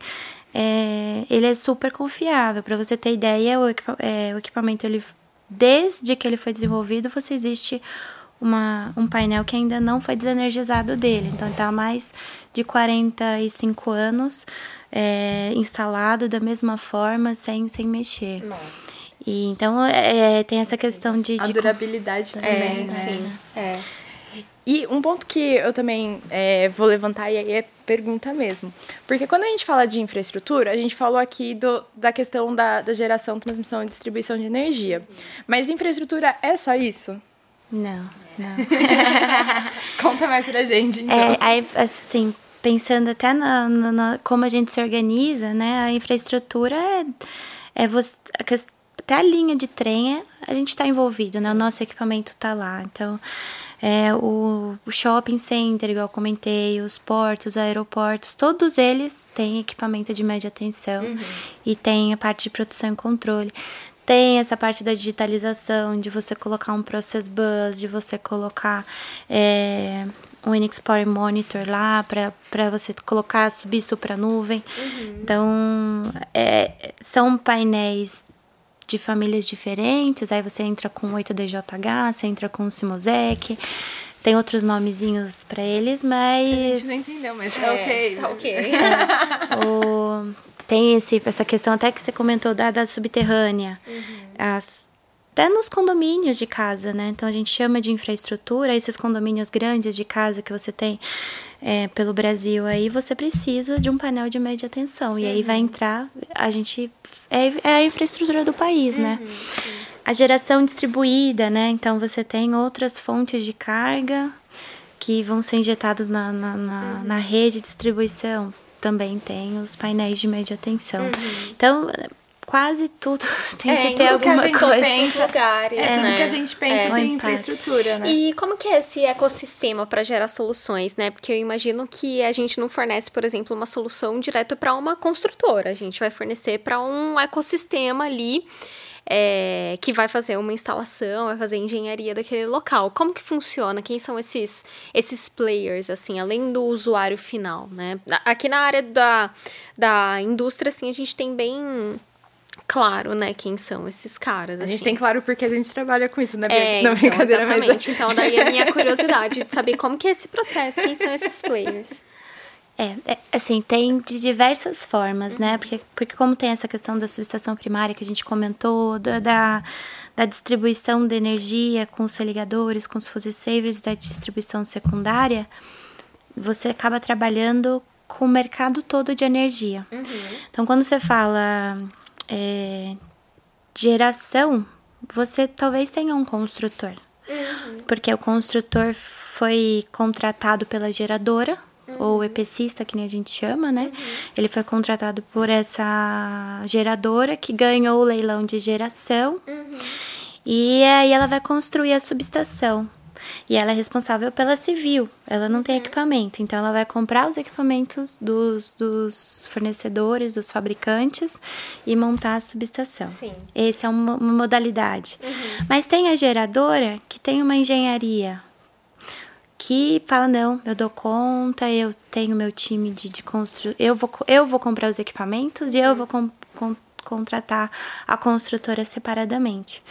é, ele é super confiável. Para você ter ideia, o, equipa é, o equipamento, ele, desde que ele foi desenvolvido, você existe uma, um painel que ainda não foi desenergizado dele. Então, está há mais de 45 anos é, instalado da mesma forma, sem, sem mexer. Nossa. E, então, é, tem essa questão de... A de durabilidade também, é, né? Sim. É. E um ponto que eu também é, vou levantar, e aí é pergunta mesmo. Porque quando a gente fala de infraestrutura, a gente falou aqui do, da questão da, da geração, transmissão e distribuição de energia. Mas infraestrutura é só isso? Não, não. Conta mais pra gente, então. É, aí, assim, pensando até na, na, na, como a gente se organiza, né? A infraestrutura é, é você, até a linha de trem é, a gente está envolvido, né? O nosso equipamento está lá. Então, é, o, o shopping center, igual eu comentei, os portos, aeroportos, todos eles têm equipamento de média tensão uhum. e tem a parte de produção e controle. Tem essa parte da digitalização, de você colocar um process bus, de você colocar é, um Unix Power Monitor lá para você colocar, subir isso para nuvem. Uhum. Então, é, são painéis de famílias diferentes. Aí você entra com 8DJH, você entra com Simosec. Tem outros nomezinhos para eles, mas. A gente não entendeu, mas é, tá ok. Tá ok. É, o, tem esse, essa questão até que você comentou da, da subterrânea. Uhum. As, até nos condomínios de casa, né? Então a gente chama de infraestrutura, esses condomínios grandes de casa que você tem é, pelo Brasil, aí você precisa de um painel de média tensão. Uhum. E aí vai entrar, a gente. É, é a infraestrutura do país, né? uhum, né? Sim. A geração distribuída, né? Então você tem outras fontes de carga que vão ser injetados na, na, na, uhum. na rede de distribuição. Também tem os painéis de média tensão. Uhum. Então, quase tudo tem é, que ter alguma que coisa. Pensa, lugares, é, né? Tudo que a gente pensa é. tem infraestrutura, né? E como que é esse ecossistema para gerar soluções, né? Porque eu imagino que a gente não fornece, por exemplo, uma solução direto para uma construtora. A gente vai fornecer para um ecossistema ali é, que vai fazer uma instalação, vai fazer engenharia daquele local. Como que funciona? Quem são esses, esses players, assim, além do usuário final, né? Aqui na área da, da indústria, assim, a gente tem bem claro, né, quem são esses caras. A assim. gente tem claro porque a gente trabalha com isso, né? É, na então, brincadeira exatamente. Então, daí a minha curiosidade de saber como que é esse processo, quem são esses players. É, é, assim, tem de diversas formas, né? Porque, porque como tem essa questão da subestação primária que a gente comentou, da, da, da distribuição de energia com os religadores, com os fuzzy savers da distribuição secundária, você acaba trabalhando com o mercado todo de energia. Uhum. Então, quando você fala é, geração, você talvez tenha um construtor. Uhum. Porque o construtor foi contratado pela geradora, uhum. ou EPCista, que nem a gente chama, né? Uhum. Ele foi contratado por essa geradora que ganhou o leilão de geração. Uhum. E aí ela vai construir a subestação. E ela é responsável pela civil, ela não tem uhum. equipamento. Então, ela vai comprar os equipamentos dos, dos fornecedores, dos fabricantes e montar a subestação. Sim. Essa é uma, uma modalidade. Uhum. Mas tem a geradora que tem uma engenharia que fala não, eu dou conta, eu tenho meu time de, de construção, eu vou, eu vou comprar os equipamentos e eu vou com, com, contratar a construtora separadamente.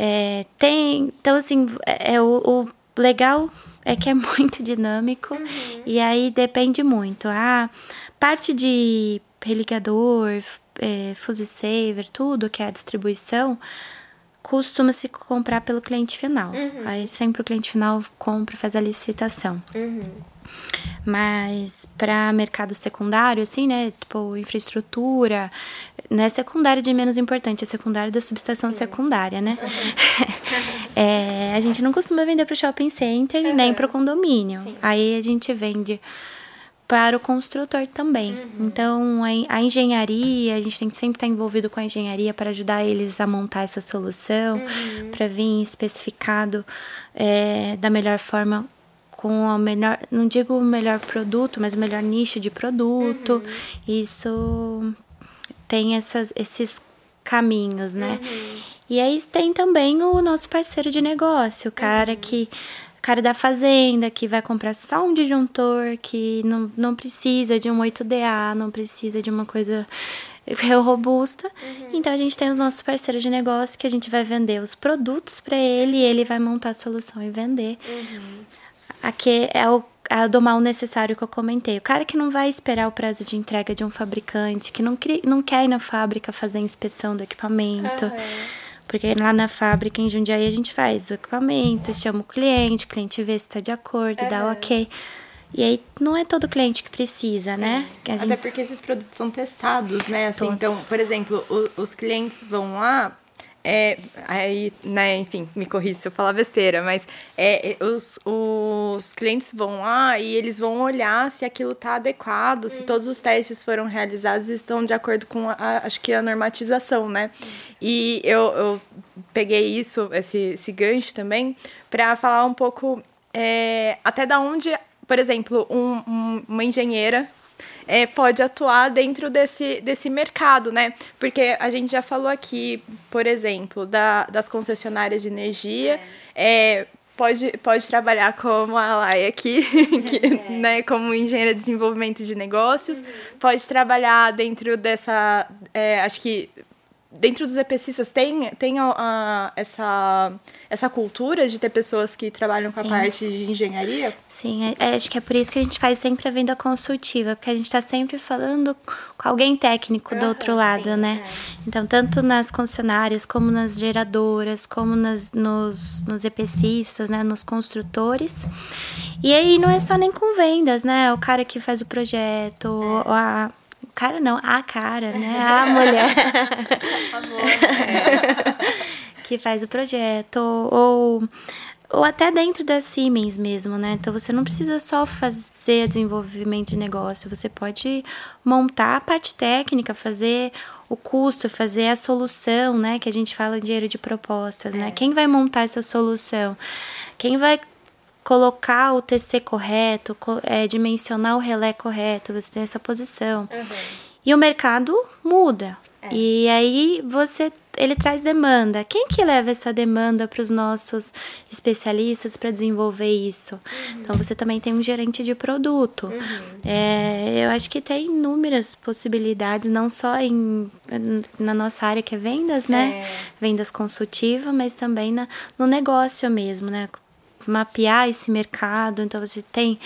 É, tem, então assim, é, é, o, o, legal é que é muito dinâmico uhum. e aí depende muito. A parte de religador, é, saver, tudo que é a distribuição, costuma se comprar pelo cliente final. Uhum. Aí sempre o cliente final compra, faz a licitação. Uhum. Mas para mercado secundário, assim, né? Tipo, infraestrutura, não é secundário de menos importante, é secundário da subestação Sim. secundária, né? É, a gente não costuma vender para o shopping center uhum. nem para o condomínio. Sim. Aí a gente vende para o construtor também. Uhum. Então, a, a, engenharia, a gente tem que sempre estar envolvido com a engenharia para ajudar eles a montar essa solução, uhum. para vir especificado é, da melhor forma com o melhor, não digo o melhor produto, mas o melhor nicho de produto. Uhum. Isso tem essas, esses caminhos, né? Uhum. E aí tem também o nosso parceiro de negócio, o cara uhum. que cara da fazenda que vai comprar só um disjuntor, que não, não precisa de um 8DA, não precisa de uma coisa robusta. Uhum. Então a gente tem os nossos parceiros de negócio que a gente vai vender os produtos para ele e ele vai montar a solução e vender. Uhum. Aqui é o a do mal necessário que eu comentei. O cara que não vai esperar o prazo de entrega de um fabricante, que não, cri, não quer ir na fábrica fazer a inspeção do equipamento. Uhum. Porque lá na fábrica em Jundiaí a gente faz o equipamento, chama o cliente, o cliente vê se está de acordo, uhum. dá ok. E aí não é todo cliente que precisa, Sim. né? Que Até porque esses produtos são testados, né? Assim, então, por exemplo, o, os clientes vão lá, é, aí, né, enfim, me corrija se eu falar besteira, mas é, é, os, os clientes vão lá e eles vão olhar se aquilo está adequado, uhum. se todos os testes foram realizados e estão de acordo com, a, acho que, a normatização, né? Uhum. E eu, eu peguei isso, esse, esse gancho também, para falar um pouco é, até da onde, por exemplo, um, um, uma engenheira é, pode atuar dentro desse, desse mercado, né? Porque a gente já falou aqui, por exemplo, da, das concessionárias de energia. É. é pode, pode trabalhar como a Laia aqui, que, é. né, como engenheira de desenvolvimento de negócios, uhum. pode trabalhar dentro dessa, é, acho que dentro dos EPCistas tem, tem a, a, essa, essa cultura de ter pessoas que trabalham com Sim. a parte de engenharia? Sim, é, é, acho que é por isso que a gente faz sempre a venda consultiva, porque a gente está sempre falando com alguém técnico do outro lado, sim, né? É. Então, tanto nas concessionárias, como nas geradoras, como nas, nos, nos EPCistas, né? Nos construtores. E aí não é só nem com vendas, né? O cara que faz o projeto, é. a cara não, a cara, né? A mulher. que faz o projeto. Ou, ou até dentro da Siemens mesmo, né? Então você não precisa só fazer desenvolvimento de negócio, você pode montar a parte técnica, fazer o custo, fazer a solução, né? Que a gente fala dinheiro de propostas, né? é. né? Quem vai montar essa solução? Quem vai colocar o TC correto, é, dimensionar o relé correto, você tem essa posição. Uhum. E o mercado muda. É. E aí você ele traz demanda. Quem que leva essa demanda para os nossos especialistas para desenvolver isso? Uhum. Então você também tem um gerente de produto. Uhum. É, eu acho que tem inúmeras possibilidades, não só em, na nossa área que é vendas, né? É. Vendas consultiva, mas também na, no negócio mesmo, né? Mapear esse mercado. Então, você tem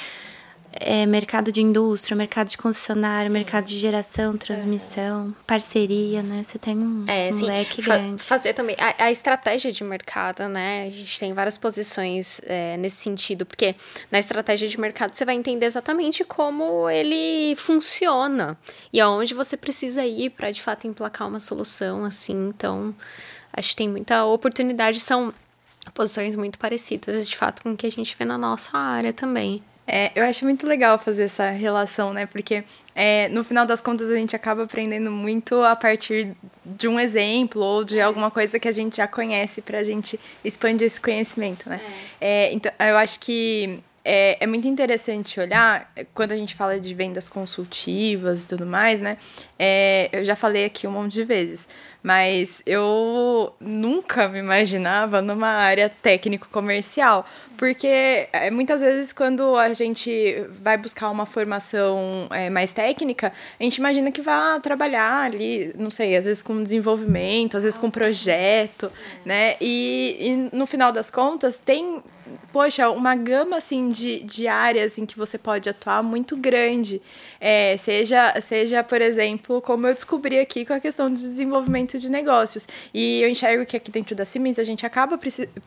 é, mercado de indústria, mercado de concessionário, sim. mercado de geração, transmissão, é. parceria, né? Você tem um, é, um sim, leque fa grande. Fazer também a, a, estratégia de mercado, né? A gente tem várias posições é, nesse sentido, porque na estratégia de mercado você vai entender exatamente como ele funciona e aonde você precisa ir para de fato emplacar uma solução assim. Então, acho que tem muita oportunidade. São posições muito parecidas, de fato, com o que a gente vê na nossa área também. É, eu acho muito legal fazer essa relação, né? Porque é, no final das contas a gente acaba aprendendo muito a partir de um exemplo ou de alguma coisa que a gente já conhece para a gente expandir esse conhecimento, né? É. é. então, eu acho que é, é muito interessante olhar, quando a gente fala de vendas consultivas e tudo mais, né? É, eu já falei aqui um monte de vezes. Mas eu nunca me imaginava numa área técnico-comercial, porque é, muitas vezes quando a gente vai buscar uma formação é, mais técnica, a gente imagina que vai trabalhar ali, não sei, às vezes com desenvolvimento, às vezes com projeto, né? E, e no final das contas tem poxa, uma gama assim de, de áreas em que você pode atuar muito grande. É, seja, seja, por exemplo, como eu descobri aqui com a questão de desenvolvimento de negócios. E eu enxergo que aqui dentro da Siemens a gente acaba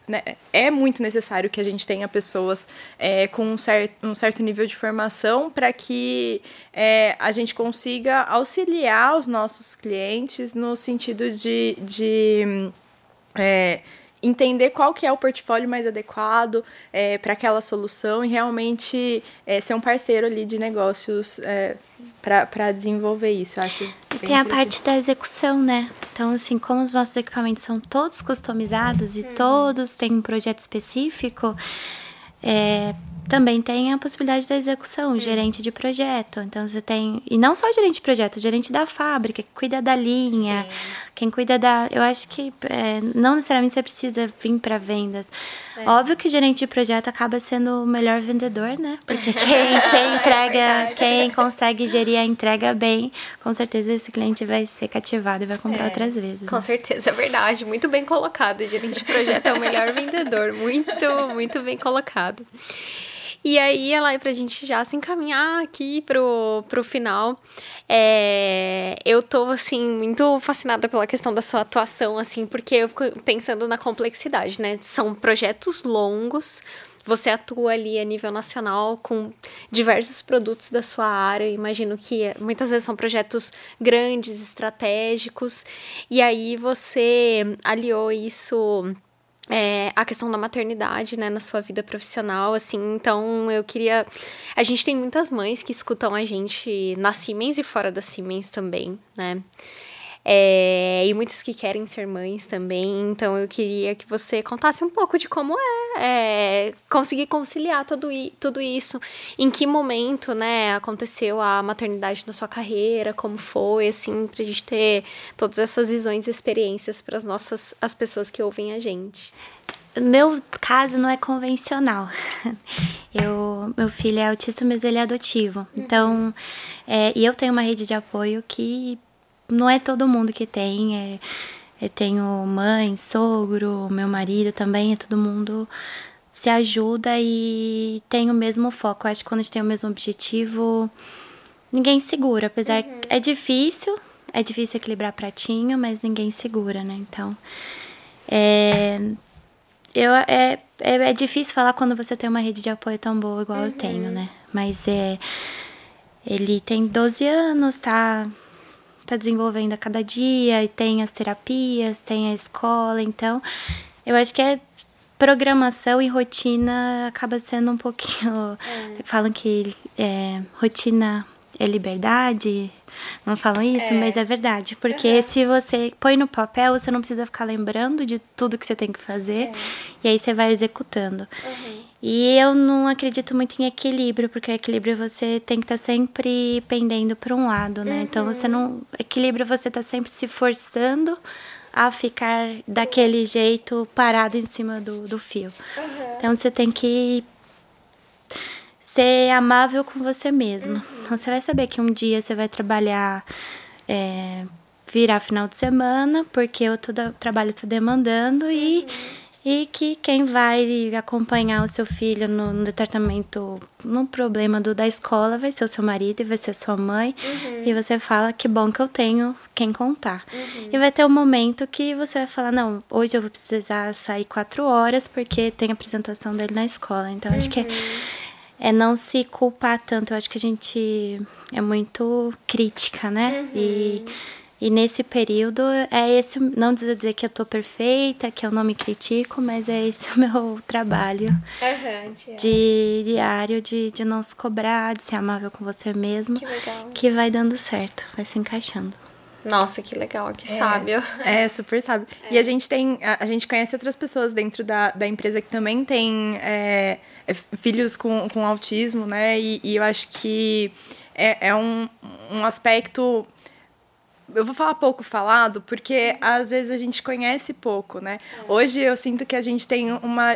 né, é muito necessário que a gente tenha pessoas é, com um certo, um certo nível de formação para que é, a gente consiga auxiliar os nossos clientes no sentido de, de é, entender qual que é o portfólio mais adequado é, para aquela solução e realmente é, ser um parceiro ali de negócios é, para desenvolver isso. Acho Tem a parte da execução, né? Então, assim, como os nossos equipamentos são todos customizados e uhum. todos têm um projeto específico, é, também tem a possibilidade da execução, gerente de projeto. Então você tem. E não só gerente de projeto, gerente da fábrica, que cuida da linha, Sim. Quem cuida da. Eu acho que é, não necessariamente você precisa vir para vendas. É. Óbvio que o gerente de projeto acaba sendo o melhor vendedor, né? Porque quem, quem entrega, é quem consegue gerir a entrega bem, com certeza esse cliente vai ser cativado e vai comprar é. outras vezes. Com né? certeza, é verdade. Muito bem colocado. O gerente de projeto é o melhor vendedor. Muito, muito bem colocado. E aí, ela é pra gente já se encaminhar aqui pro, pro final. É, eu tô, assim, muito fascinada pela questão da sua atuação, assim, porque eu fico pensando na complexidade, né? São projetos longos, você atua ali a nível nacional com diversos produtos da sua área. Imagino que muitas vezes são projetos grandes, estratégicos, e aí você aliou isso é, a questão da maternidade, né, na sua vida profissional, assim, então eu queria... A gente tem muitas mães que escutam a gente na Siemens e fora da Siemens também, né, é, e muitas que querem ser mães também. Então eu queria que você contasse um pouco de como é, é conseguir conciliar tudo, tudo isso. Em que momento, né, aconteceu a maternidade na sua carreira, como foi, assim, pra gente ter todas essas visões e experiências para as nossas as pessoas que ouvem a gente. meu caso não é convencional. Eu, meu filho é autista, mas ele é adotivo. Então, é, e eu tenho uma rede de apoio que não é todo mundo que tem. É, eu tenho mãe, sogro, meu marido também, é todo mundo se ajuda e tem o mesmo foco. Eu acho que quando a gente tem o mesmo objetivo, ninguém segura. Apesar uhum. é difícil, é difícil equilibrar pratinho, mas ninguém segura, né? Então, é, eu, é, é, é, difícil falar quando você tem uma rede de apoio tão boa igual uhum. eu tenho, né? Mas é, ele tem 12 anos, tá, tá desenvolvendo a cada dia, e tem as terapias, tem a escola, então eu acho que é programação e rotina acaba sendo um pouquinho. É. Falam que é, rotina é liberdade, não falam isso, é. mas é verdade. Porque uhum. se você põe no papel, você não precisa ficar lembrando de tudo que você tem que fazer. É. E aí você vai executando. Uhum. E eu não acredito muito em equilíbrio, porque equilíbrio você tem que estar tá sempre pendendo para um lado, né? Uhum. Então você não. Equilíbrio você tá sempre se forçando a ficar daquele jeito parado em cima do, do fio. Então você tem que ser amável com você mesmo. Uhum. Então você vai saber que um dia você vai trabalhar, é, virar final de semana, porque o trabalho está demandando e, e que quem vai acompanhar o seu filho no, no departamento, no problema do, da escola, vai ser o seu marido e vai ser a sua mãe. Uhum. E você fala que bom que eu tenho quem contar. Uhum. E vai ter um momento que você vai falar, não, hoje eu vou precisar sair quatro horas porque tem apresentação dele na escola. Então acho que é é não se culpar tanto. Eu acho que a gente é muito crítica, né? Uhum. E, e nesse período é esse, não dizer que eu tô perfeita, que eu não me critico, mas é esse o meu trabalho uhum, de diário, de, de não se cobrar, de ser amável com você mesmo. Que legal. Que vai dando certo, vai se encaixando. Nossa, que legal, que é, sábio. É, super sábio. É. E a gente tem, a, a, gente conhece outras pessoas dentro da, da empresa que também tem é, é, filhos com, com autismo, né? E, e eu acho que é, é um, um aspecto eu vou falar pouco falado, porque às vezes a gente conhece pouco, né? É. Hoje eu sinto que a gente tem uma.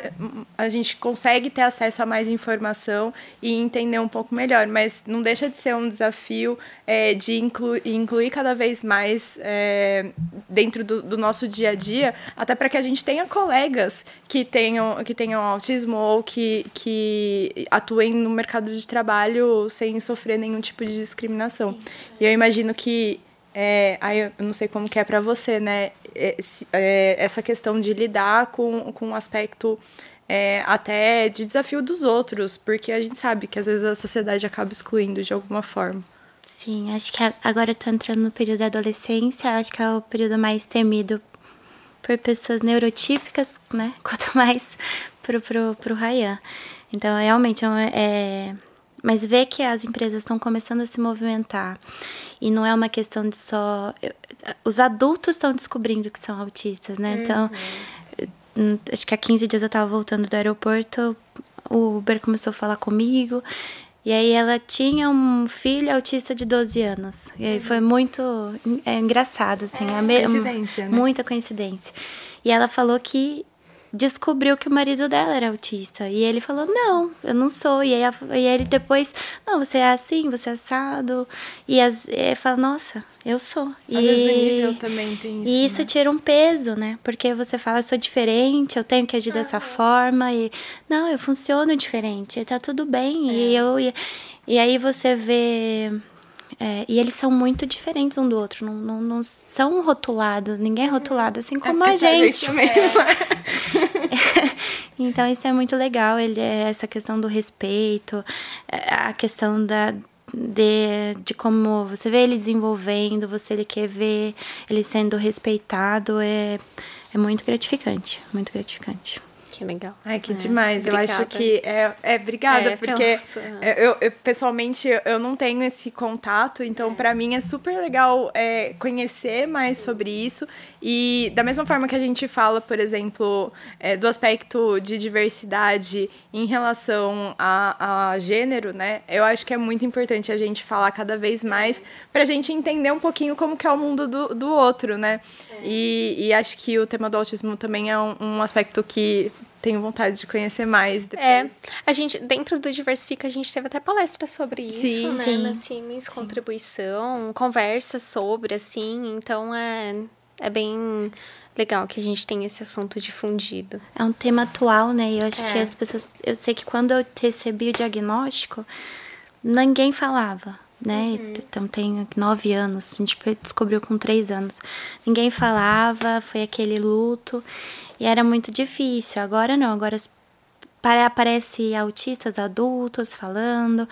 A gente consegue ter acesso a mais informação e entender um pouco melhor, mas não deixa de ser um desafio é, de incluir, incluir cada vez mais é, dentro do, do, nosso dia a dia, até para que a gente tenha colegas que tenham, que tenham autismo ou que, que atuem no mercado de trabalho sem sofrer nenhum tipo de discriminação. Sim. E eu imagino que é, aí eu não sei como que é para você, né? É, é, essa questão de lidar com, com um aspecto é, até de desafio dos outros, porque a gente sabe que às vezes a sociedade acaba excluindo de alguma forma. Sim, acho que agora eu tô entrando no período da adolescência, acho que é o período mais temido por pessoas neurotípicas, né? Quanto mais pro, pro, pro Ryan. Então, realmente, é, é mas ver que as empresas estão começando a se movimentar e não é uma questão de só. Os adultos estão descobrindo que são autistas, né? Então, uhum. Então, acho que há 15 dias eu estava voltando do aeroporto, o Uber começou a falar comigo. E aí ela tinha um filho autista de 12 anos. E aí uhum. foi muito é, engraçado, assim. É, coincidência, né? Muita coincidência. E ela falou que descobriu que o marido dela era autista. E ele falou: Não, eu não sou. E, aí, e ele depois: Não, você é assim, você é assado. E, as, e fala: Nossa, eu sou. Às e, vezes o nível também tem isso. E isso né? tira um peso, né? Porque você fala: Eu sou diferente, eu tenho que agir dessa forma. E não, eu funciono diferente, tá tudo bem. É. E, eu, e, e aí você vê é, e eles são muito diferentes um do outro, não, não, não são rotulados, ninguém é rotulado assim é como é a gente. A gente então isso é muito legal, ele é essa questão do respeito, é, a questão da de, de como você vê ele desenvolvendo, você ele quer ver ele sendo respeitado, é, é muito gratificante, muito gratificante. Que legal. Ai, que é, demais. Obrigada. Eu acho que é, é obrigada, é, porque eu, eu, pessoalmente eu não tenho esse contato, então é. para mim é super legal é, conhecer mais Sim. sobre isso. E da mesma forma que a gente fala, por exemplo, é, do aspecto de diversidade em relação a, a gênero, né? Eu acho que é muito importante a gente falar cada vez mais para a gente entender um pouquinho como que é o mundo do, do outro, né? É. E, e acho que o tema do autismo também é um, um aspecto que tenho vontade de conhecer mais depois. É, a gente, dentro do Diversifica, a gente teve até palestra sobre isso, Sim, né? sim. Na Siemens, contribuição, conversa sobre, assim, então é, é bem legal que a gente tem esse assunto difundido. É um tema atual, né? E eu acho É. que as pessoas. Eu sei que quando eu recebi o diagnóstico, ninguém falava, né? Então tem nove anos, a gente descobriu com três anos. Ninguém falava, foi aquele luto. E era muito difícil. Agora não, agora aparece autistas adultos falando.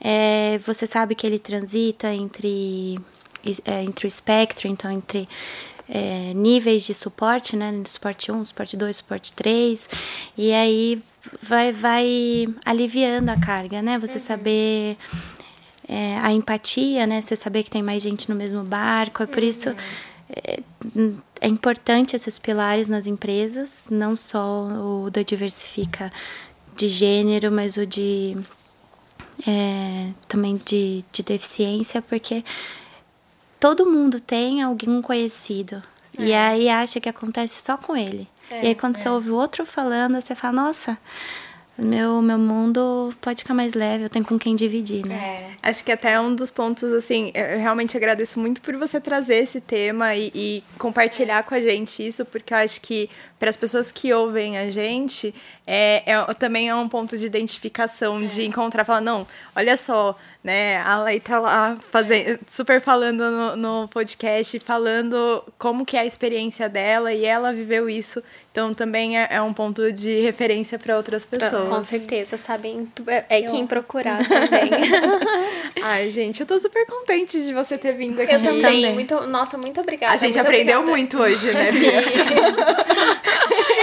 É, você sabe que ele transita entre, é, entre o espectro, então entre é, níveis de suporte, né? Suporte 1, suporte 2, suporte 3. E aí vai, vai aliviando a carga, né? Você saber é, a empatia, né? Você saber que tem mais gente no mesmo barco. É por isso é, é importante esses pilares nas empresas, não só o da diversifica de gênero, mas o de é, também de, de deficiência, porque todo mundo tem alguém conhecido. E aí acha que acontece só com ele. e aí quando você ouve o outro falando, você fala, nossa, meu, meu mundo pode ficar mais leve, eu tenho com quem dividir, né? Acho que até um dos pontos, assim, eu realmente agradeço muito por você trazer esse tema e, e compartilhar com a gente isso, porque eu acho que para as pessoas que ouvem a gente, é, é- também é um ponto de identificação, de encontrar, falar, não, olha só, né, a Lei tá lá fazendo, super falando no, no podcast, falando como que é a experiência dela e ela viveu isso, então também é, é um ponto de referência para outras pessoas. Com certeza, sabem é, é quem procurar também. Ai, gente, eu tô super contente de você ter vindo aqui. Eu também. também. Muito, nossa, muito obrigada. A gente muito aprendeu obrigada. muito hoje, né? Bia?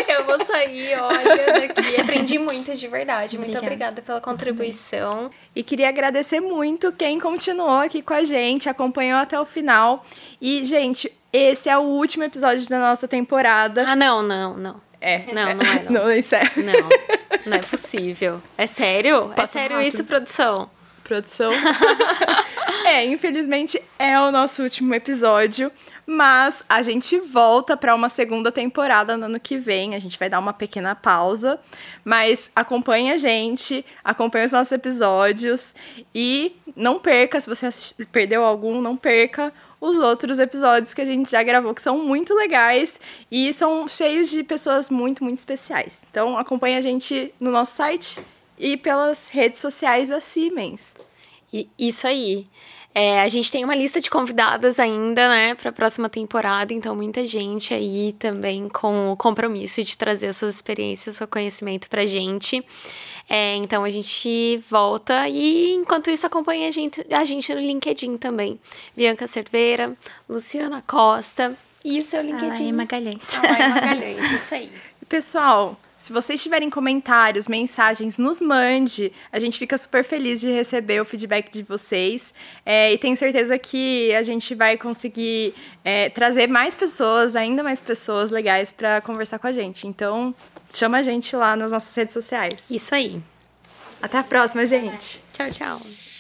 Eu vou sair, olha, daqui. Aprendi muito de verdade. Muito Obrigada. obrigada pela contribuição. E queria agradecer muito quem continuou aqui com a gente, acompanhou até o final. E, gente, esse é o último episódio da nossa temporada. Ah, não, não, não. É. Não, não é, não. Não, isso é. Não, não é possível. É sério? é Passa sério rápido. isso, produção? Produção. é, infelizmente é o nosso último episódio. Mas a gente volta para uma segunda temporada no ano que vem. A gente vai dar uma pequena pausa. Mas acompanhe a gente, acompanhe os nossos episódios. E não perca, se você perdeu algum, não perca os outros episódios que a gente já gravou, que são muito legais e são cheios de pessoas muito, muito especiais. Então acompanhe a gente no nosso site e pelas redes sociais da Siemens. E- Isso aí. É, a gente tem uma lista de convidadas ainda, né, para a próxima temporada, então muita gente aí também com o compromisso de trazer suas experiências, seu conhecimento pra gente. É, então a gente volta e enquanto isso acompanha a gente, a gente no LinkedIn também. Bianca Cerveira, Luciana Costa e o seu Alain LinkedIn. Magalhães. Alain Magalhães, isso aí. Pessoal, se vocês tiverem comentários, mensagens, nos mande. A gente fica super feliz de receber o feedback de vocês. É, e tenho certeza que a gente vai conseguir é, trazer mais pessoas, ainda mais pessoas legais para conversar com a gente. Então, chama a gente lá nas nossas redes sociais. Isso aí. Até a próxima, gente! Tchau, tchau.